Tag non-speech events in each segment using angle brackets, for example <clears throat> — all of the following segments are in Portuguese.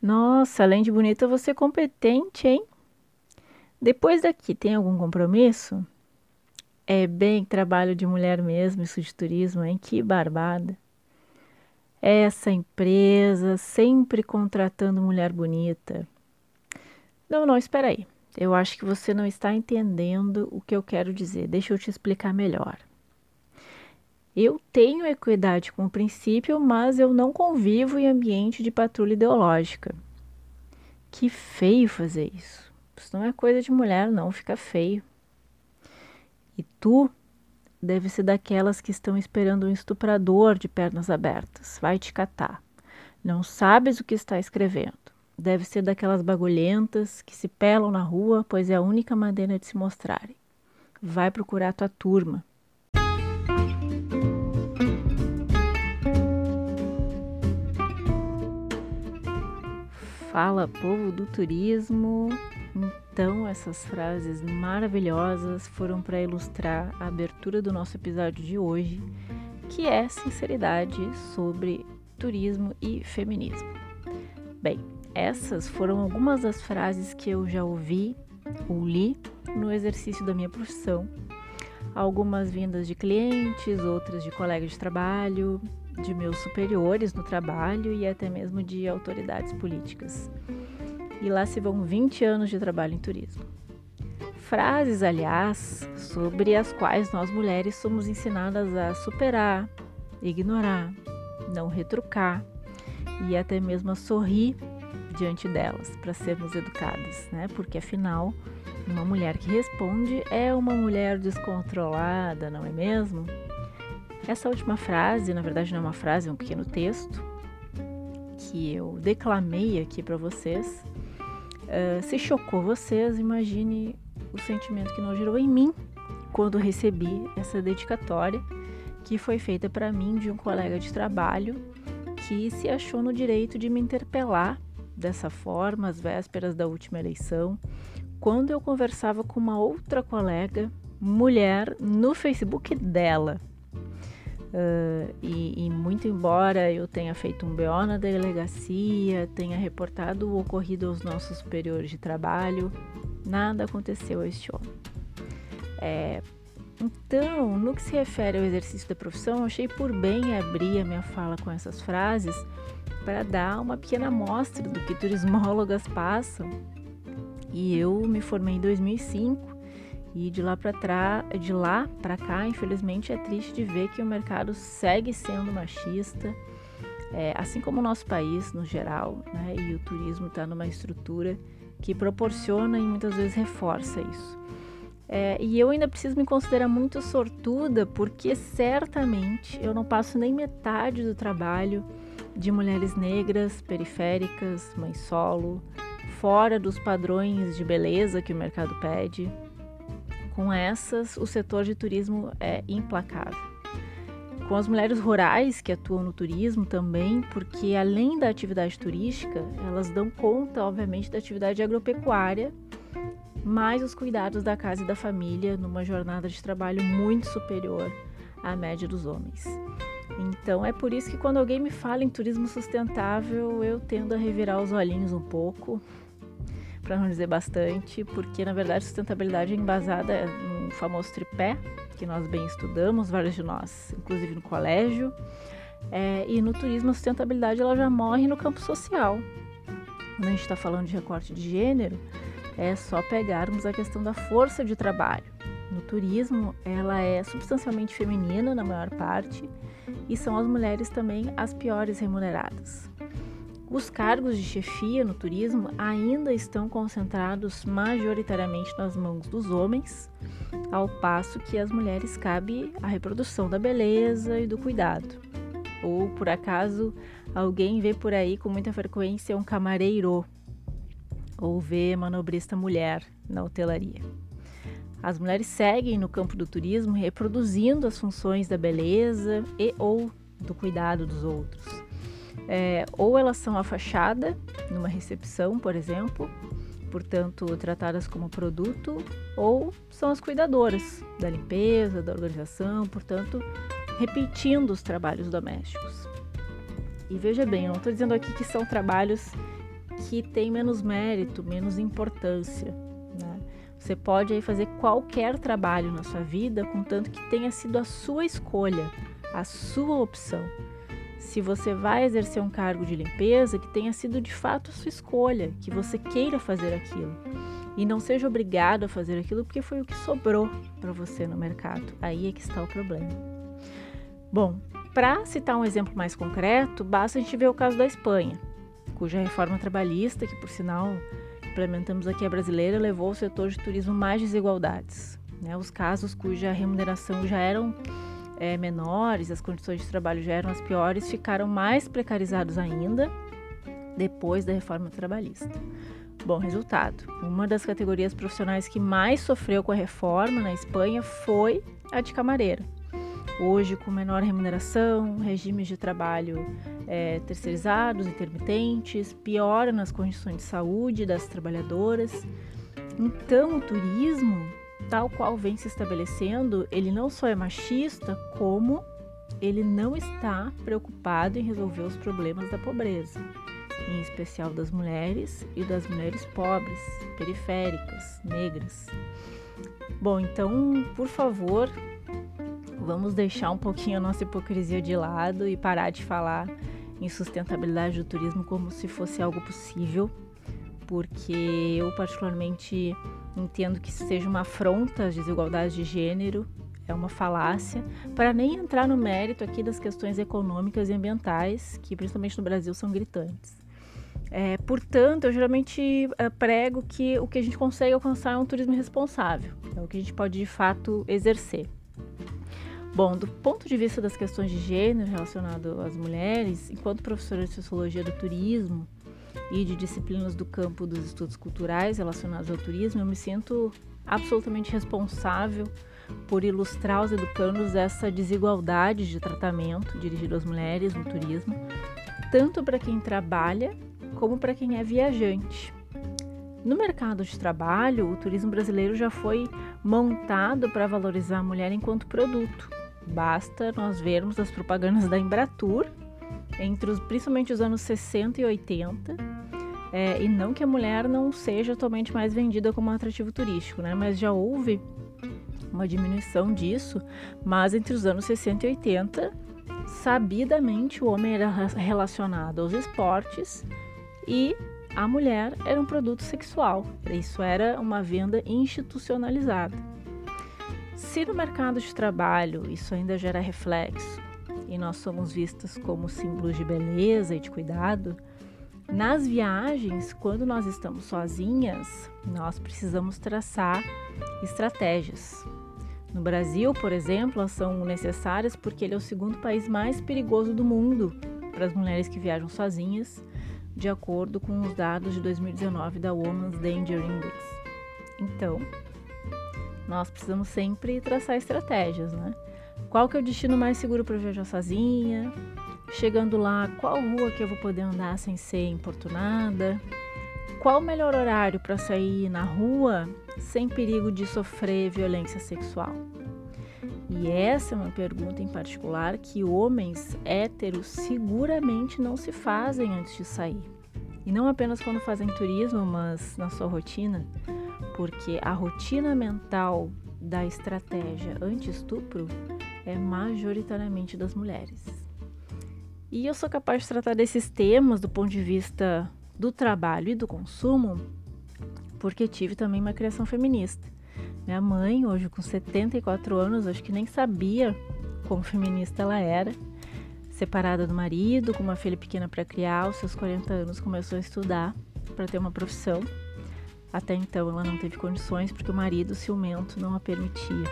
Nossa, além de bonita, você é competente, hein? Depois daqui, tem algum compromisso? É bem trabalho de mulher mesmo, isso de turismo, hein? Que barbada. Essa empresa sempre contratando mulher bonita. Não, não, espera aí. Eu acho que você não está entendendo o que eu quero dizer. Deixa eu te explicar melhor. Eu tenho equidade com o princípio, mas eu não convivo em ambiente de patrulha ideológica. Que feio fazer isso. Isso não é coisa de mulher, não, fica feio. E tu deve ser daquelas que estão esperando um estuprador de pernas abertas. Vai te catar. Não sabes o que está escrevendo. Deve ser daquelas bagulhentas que se pelam na rua, pois é a única maneira de se mostrarem. Vai procurar tua turma. Fala, povo do turismo. Então, essas frases maravilhosas foram para ilustrar a abertura do nosso episódio de hoje, que é sinceridade sobre turismo e feminismo. Bem, essas foram algumas das frases que eu já ouvi ou li no exercício da minha profissão. Algumas vindas de clientes, outras de colegas de trabalho, de meus superiores no trabalho e até mesmo de autoridades políticas. E lá se vão 20 anos de trabalho em turismo. Frases, aliás, sobre as quais nós mulheres somos ensinadas a superar, ignorar, não retrucar e até mesmo a sorrir diante delas para sermos educadas, né? Porque afinal, uma mulher que responde é uma mulher descontrolada, não é mesmo? Essa última frase, na verdade não é uma frase, é um pequeno texto que eu declamei aqui para vocês. Uh, se chocou vocês, imagine o sentimento que não gerou em mim quando recebi essa dedicatória que foi feita para mim de um colega de trabalho que se achou no direito de me interpelar dessa forma às vésperas da última eleição, quando eu conversava com uma outra colega mulher no Facebook dela. Uh, e, e, muito embora eu tenha feito um BO na delegacia, tenha reportado o ocorrido aos nossos superiores de trabalho, nada aconteceu a este homem. É, então, no que se refere ao exercício da profissão, achei por bem abrir a minha fala com essas frases para dar uma pequena amostra do que turismólogas passam. E eu me formei em 2005 e de lá para de lá para cá, infelizmente, é triste de ver que o mercado segue sendo machista, é, assim como o nosso país no geral, né? E o turismo está numa estrutura que proporciona e muitas vezes reforça isso. É, e eu ainda preciso me considerar muito sortuda, porque certamente eu não passo nem metade do trabalho de mulheres negras, periféricas, mãe solo, fora dos padrões de beleza que o mercado pede com essas, o setor de turismo é implacável. Com as mulheres rurais que atuam no turismo também, porque além da atividade turística, elas dão conta, obviamente, da atividade agropecuária, mais os cuidados da casa e da família numa jornada de trabalho muito superior à média dos homens. Então é por isso que quando alguém me fala em turismo sustentável, eu tendo a revirar os olhinhos um pouco, para não dizer bastante, porque na verdade sustentabilidade é embasada no famoso tripé, que nós bem estudamos, vários de nós, inclusive no colégio. É, e no turismo a sustentabilidade ela já morre no campo social. Quando a gente está falando de recorte de gênero, é só pegarmos a questão da força de trabalho. No turismo, ela é substancialmente feminina na maior parte e são as mulheres também as piores remuneradas. Os cargos de chefia no turismo ainda estão concentrados majoritariamente nas mãos dos homens, ao passo que às mulheres cabe a reprodução da beleza e do cuidado. Ou por acaso alguém vê por aí com muita frequência um camareiro ou vê manobrista mulher na hotelaria. As mulheres seguem no campo do turismo reproduzindo as funções da beleza e ou do cuidado dos outros é, ou elas são a fachada numa recepção, por exemplo, portanto tratadas como produto, ou são as cuidadoras da limpeza, da organização, portanto repetindo os trabalhos domésticos. E veja bem, eu não estou dizendo aqui que são trabalhos que tem menos mérito, menos importância. Você pode aí fazer qualquer trabalho na sua vida, contanto que tenha sido a sua escolha, a sua opção. Se você vai exercer um cargo de limpeza, que tenha sido de fato a sua escolha, que você queira fazer aquilo. E não seja obrigado a fazer aquilo porque foi o que sobrou para você no mercado. Aí é que está o problema. Bom, para citar um exemplo mais concreto, basta a gente ver o caso da Espanha, cuja reforma trabalhista, que por sinal implementamos aqui a brasileira, levou ao setor de turismo mais desigualdades. Né? Os casos cuja remuneração já eram é, menores, as condições de trabalho já eram as piores, ficaram mais precarizados ainda depois da reforma trabalhista. Bom, resultado: uma das categorias profissionais que mais sofreu com a reforma na Espanha foi a de camareira hoje com menor remuneração, regimes de trabalho é, terceirizados, intermitentes, piora nas condições de saúde das trabalhadoras. Então, o turismo, tal qual vem se estabelecendo, ele não só é machista, como ele não está preocupado em resolver os problemas da pobreza, em especial das mulheres e das mulheres pobres, periféricas, negras. Bom, então, por favor, Vamos deixar um pouquinho a nossa hipocrisia de lado e parar de falar em sustentabilidade do turismo como se fosse algo possível, porque eu particularmente entendo que seja uma afronta às desigualdades de gênero, é uma falácia, para nem entrar no mérito aqui das questões econômicas e ambientais, que principalmente no Brasil são gritantes. É, portanto, eu geralmente é, prego que o que a gente consegue alcançar é um turismo responsável, é o que a gente pode de fato exercer. Bom, do ponto de vista das questões de gênero relacionado às mulheres, enquanto professora de sociologia do turismo e de disciplinas do campo dos estudos culturais relacionados ao turismo, eu me sinto absolutamente responsável por ilustrar aos educandos essa desigualdade de tratamento dirigido às mulheres no turismo, tanto para quem trabalha como para quem é viajante. No mercado de trabalho, o turismo brasileiro já foi montado para valorizar a mulher enquanto produto, Basta nós vermos as propagandas da Embratur, entre os, principalmente os anos 60 e 80, é, e não que a mulher não seja atualmente mais vendida como atrativo turístico, né? mas já houve uma diminuição disso, mas entre os anos 60 e 80, sabidamente o homem era relacionado aos esportes e a mulher era um produto sexual. Isso era uma venda institucionalizada. Se no mercado de trabalho isso ainda gera reflexo e nós somos vistas como símbolos de beleza e de cuidado, nas viagens, quando nós estamos sozinhas, nós precisamos traçar estratégias. No Brasil, por exemplo, elas são necessárias porque ele é o segundo país mais perigoso do mundo para as mulheres que viajam sozinhas, de acordo com os dados de 2019 da Women's Danger Index. Então, nós precisamos sempre traçar estratégias, né? Qual que é o destino mais seguro para viajar sozinha? Chegando lá, qual rua que eu vou poder andar sem ser importunada? Qual o melhor horário para sair na rua sem perigo de sofrer violência sexual? E essa é uma pergunta em particular que homens héteros seguramente não se fazem antes de sair. E não apenas quando fazem turismo, mas na sua rotina porque a rotina mental da estratégia anti-estupro é majoritariamente das mulheres. E eu sou capaz de tratar desses temas do ponto de vista do trabalho e do consumo, porque tive também uma criação feminista. Minha mãe, hoje com 74 anos, acho que nem sabia como feminista ela era. Separada do marido, com uma filha pequena para criar, aos seus 40 anos começou a estudar para ter uma profissão até então ela não teve condições porque o marido ciumento não a permitia.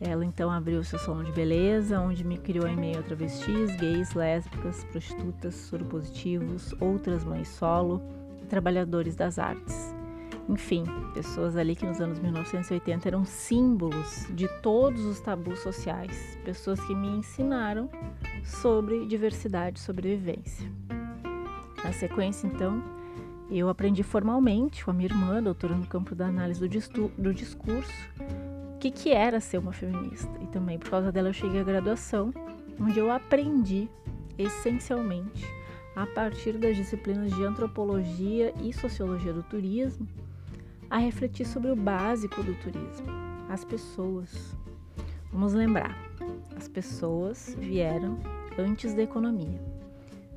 Ela então abriu seu salão de beleza, onde me criou em meio a travestis, gays, lésbicas, prostitutas, soropositivos, outras mães solo e trabalhadores das artes. Enfim, pessoas ali que nos anos 1980 eram símbolos de todos os tabus sociais, pessoas que me ensinaram sobre diversidade e sobrevivência. Na sequência, então, eu aprendi formalmente com a minha irmã, doutora no campo da análise do, do discurso, o que, que era ser uma feminista. E também por causa dela eu cheguei à graduação, onde eu aprendi essencialmente a partir das disciplinas de antropologia e sociologia do turismo, a refletir sobre o básico do turismo, as pessoas. Vamos lembrar, as pessoas vieram antes da economia.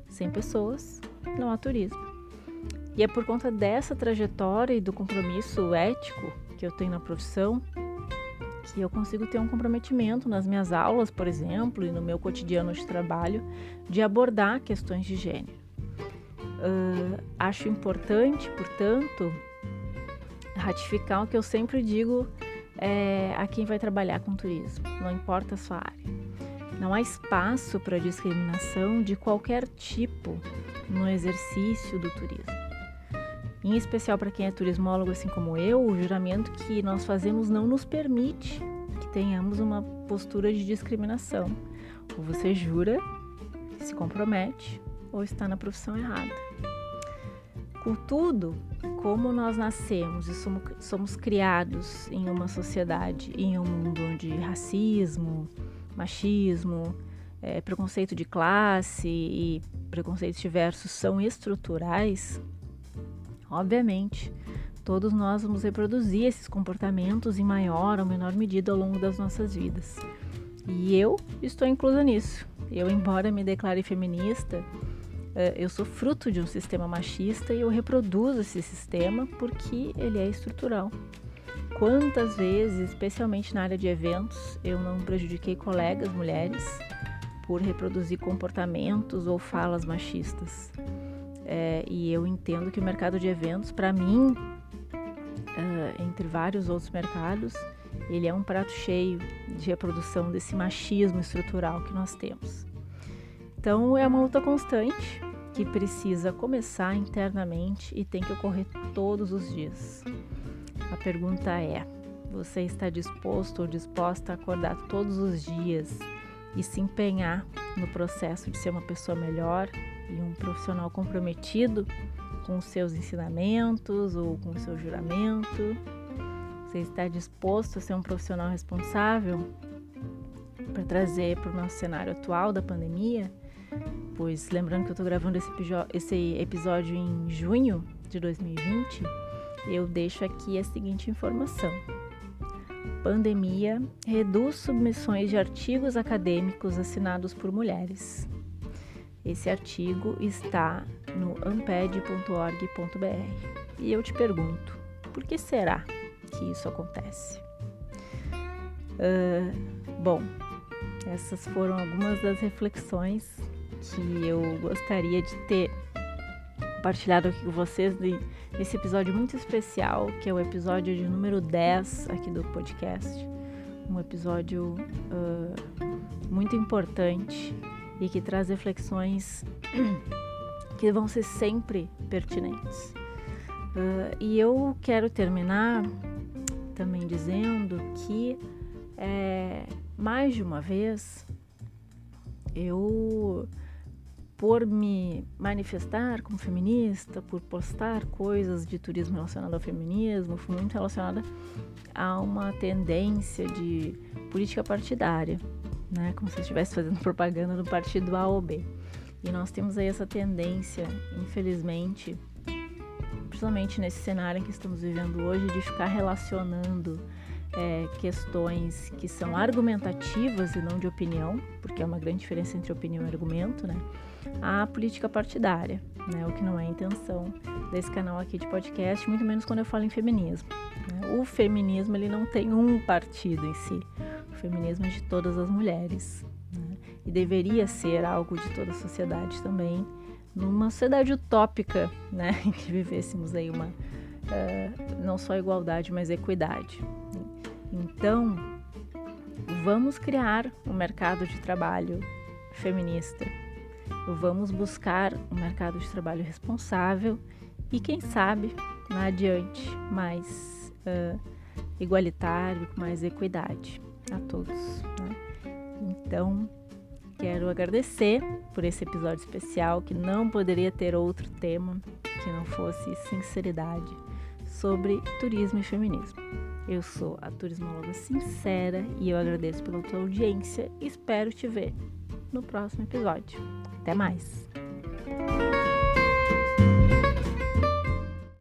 Sem pessoas, não há turismo. E é por conta dessa trajetória e do compromisso ético que eu tenho na profissão que eu consigo ter um comprometimento nas minhas aulas, por exemplo, e no meu cotidiano de trabalho, de abordar questões de gênero. Uh, acho importante, portanto, ratificar o que eu sempre digo é, a quem vai trabalhar com turismo, não importa a sua área. Não há espaço para discriminação de qualquer tipo no exercício do turismo. Em especial para quem é turismólogo, assim como eu, o juramento que nós fazemos não nos permite que tenhamos uma postura de discriminação. Ou você jura, se compromete, ou está na profissão errada. Contudo, como nós nascemos e somos, somos criados em uma sociedade, em um mundo onde racismo, machismo, é, preconceito de classe e preconceitos diversos são estruturais, obviamente, todos nós vamos reproduzir esses comportamentos em maior ou menor medida ao longo das nossas vidas. E eu estou inclusa nisso. Eu, embora me declare feminista, é, eu sou fruto de um sistema machista e eu reproduzo esse sistema porque ele é estrutural. Quantas vezes, especialmente na área de eventos, eu não prejudiquei colegas mulheres por reproduzir comportamentos ou falas machistas? É, e eu entendo que o mercado de eventos, para mim, uh, entre vários outros mercados, ele é um prato cheio de reprodução desse machismo estrutural que nós temos. Então é uma luta constante que precisa começar internamente e tem que ocorrer todos os dias. A pergunta é: você está disposto ou disposta a acordar todos os dias e se empenhar no processo de ser uma pessoa melhor e um profissional comprometido com os seus ensinamentos ou com o seu juramento? Você está disposto a ser um profissional responsável para trazer para o nosso cenário atual da pandemia? Pois lembrando que eu estou gravando esse, esse episódio em junho de 2020 eu deixo aqui a seguinte informação. Pandemia reduz submissões de artigos acadêmicos assinados por mulheres. Esse artigo está no amped.org.br. E eu te pergunto, por que será que isso acontece? Uh, bom, essas foram algumas das reflexões que eu gostaria de ter compartilhado aqui com vocês nesse episódio muito especial, que é o episódio de número 10 aqui do podcast. Um episódio uh, muito importante e que traz reflexões <clears throat> que vão ser sempre pertinentes. Uh, e eu quero terminar também dizendo que é, mais de uma vez eu por me manifestar como feminista, por postar coisas de turismo relacionado ao feminismo, fui muito relacionada a uma tendência de política partidária, né? Como se estivesse fazendo <laughs> propaganda do partido A ou B. E nós temos aí essa tendência, infelizmente, principalmente nesse cenário em que estamos vivendo hoje, de ficar relacionando é, questões que são argumentativas e não de opinião, porque é uma grande diferença entre opinião e argumento, né? A política partidária, né? O que não é a intenção desse canal aqui de podcast, muito menos quando eu falo em feminismo. Né? O feminismo ele não tem um partido em si. O feminismo é de todas as mulheres né? e deveria ser algo de toda a sociedade também, numa sociedade utópica, né? Em <laughs> que vivêssemos aí uma uh, não só igualdade, mas equidade. Então, vamos criar um mercado de trabalho feminista. Vamos buscar um mercado de trabalho responsável e, quem sabe, lá adiante, mais uh, igualitário, com mais equidade a todos. Né? Então, quero agradecer por esse episódio especial que não poderia ter outro tema que não fosse sinceridade sobre turismo e feminismo. Eu sou a turismóloga sincera e eu agradeço pela tua audiência e espero te ver no próximo episódio. Até mais!